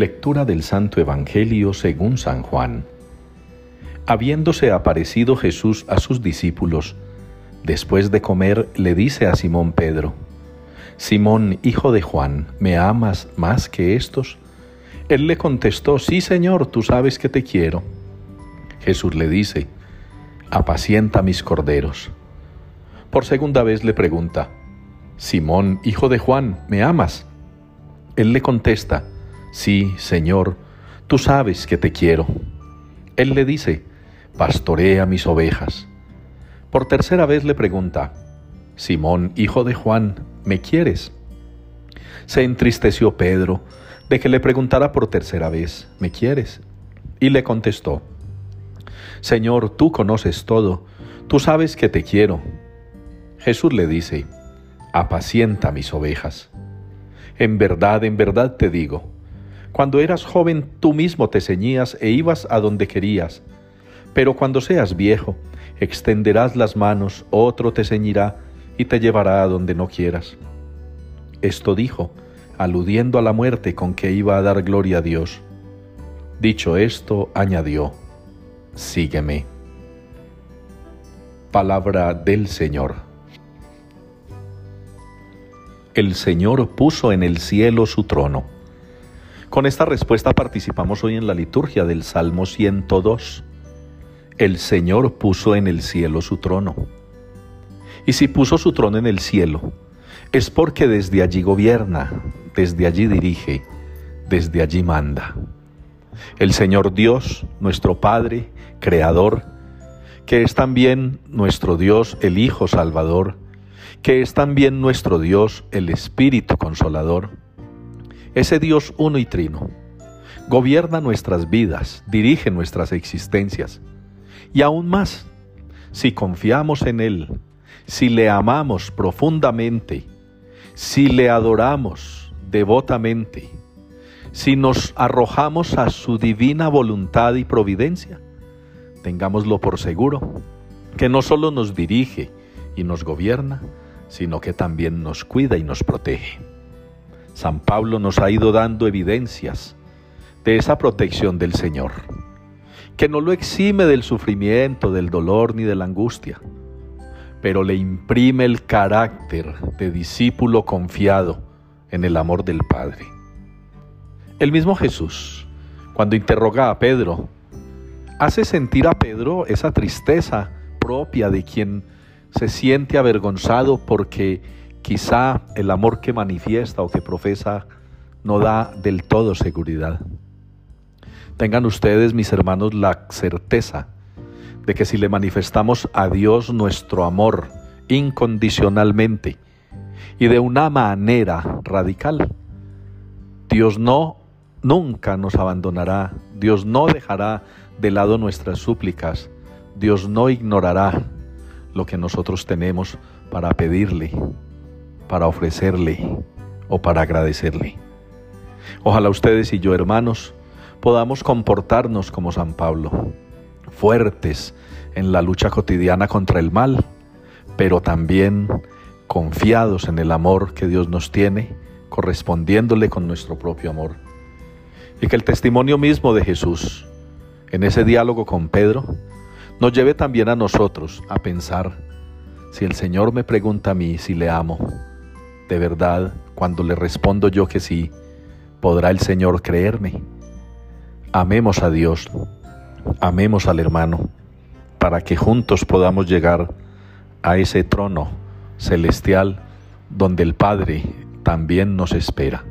Lectura del Santo Evangelio según San Juan. Habiéndose aparecido Jesús a sus discípulos, después de comer le dice a Simón Pedro, Simón, hijo de Juan, ¿me amas más que estos? Él le contestó, Sí, Señor, tú sabes que te quiero. Jesús le dice, Apacienta mis corderos. Por segunda vez le pregunta, Simón, hijo de Juan, ¿me amas? Él le contesta, Sí, Señor, tú sabes que te quiero. Él le dice, Pastorea mis ovejas. Por tercera vez le pregunta, Simón, hijo de Juan, ¿me quieres? Se entristeció Pedro de que le preguntara por tercera vez, ¿me quieres? Y le contestó, Señor, tú conoces todo, tú sabes que te quiero. Jesús le dice, apacienta mis ovejas. En verdad, en verdad te digo, cuando eras joven tú mismo te ceñías e ibas a donde querías, pero cuando seas viejo, extenderás las manos, otro te ceñirá y te llevará a donde no quieras. Esto dijo, aludiendo a la muerte con que iba a dar gloria a Dios. Dicho esto, añadió, Sígueme. Palabra del Señor. El Señor puso en el cielo su trono con esta respuesta participamos hoy en la liturgia del Salmo 102. El Señor puso en el cielo su trono. Y si puso su trono en el cielo, es porque desde allí gobierna, desde allí dirige, desde allí manda. El Señor Dios, nuestro Padre, Creador, que es también nuestro Dios, el Hijo Salvador, que es también nuestro Dios, el Espíritu Consolador, ese Dios uno y trino gobierna nuestras vidas, dirige nuestras existencias. Y aún más, si confiamos en Él, si le amamos profundamente, si le adoramos devotamente, si nos arrojamos a su divina voluntad y providencia, tengámoslo por seguro, que no solo nos dirige y nos gobierna, sino que también nos cuida y nos protege. San Pablo nos ha ido dando evidencias de esa protección del Señor, que no lo exime del sufrimiento, del dolor ni de la angustia, pero le imprime el carácter de discípulo confiado en el amor del Padre. El mismo Jesús, cuando interroga a Pedro, hace sentir a Pedro esa tristeza propia de quien se siente avergonzado porque Quizá el amor que manifiesta o que profesa no da del todo seguridad. Tengan ustedes, mis hermanos, la certeza de que si le manifestamos a Dios nuestro amor incondicionalmente y de una manera radical, Dios no nunca nos abandonará, Dios no dejará de lado nuestras súplicas, Dios no ignorará lo que nosotros tenemos para pedirle para ofrecerle o para agradecerle. Ojalá ustedes y yo, hermanos, podamos comportarnos como San Pablo, fuertes en la lucha cotidiana contra el mal, pero también confiados en el amor que Dios nos tiene, correspondiéndole con nuestro propio amor. Y que el testimonio mismo de Jesús, en ese diálogo con Pedro, nos lleve también a nosotros a pensar, si el Señor me pregunta a mí si le amo, de verdad, cuando le respondo yo que sí, podrá el Señor creerme. Amemos a Dios, amemos al hermano, para que juntos podamos llegar a ese trono celestial donde el Padre también nos espera.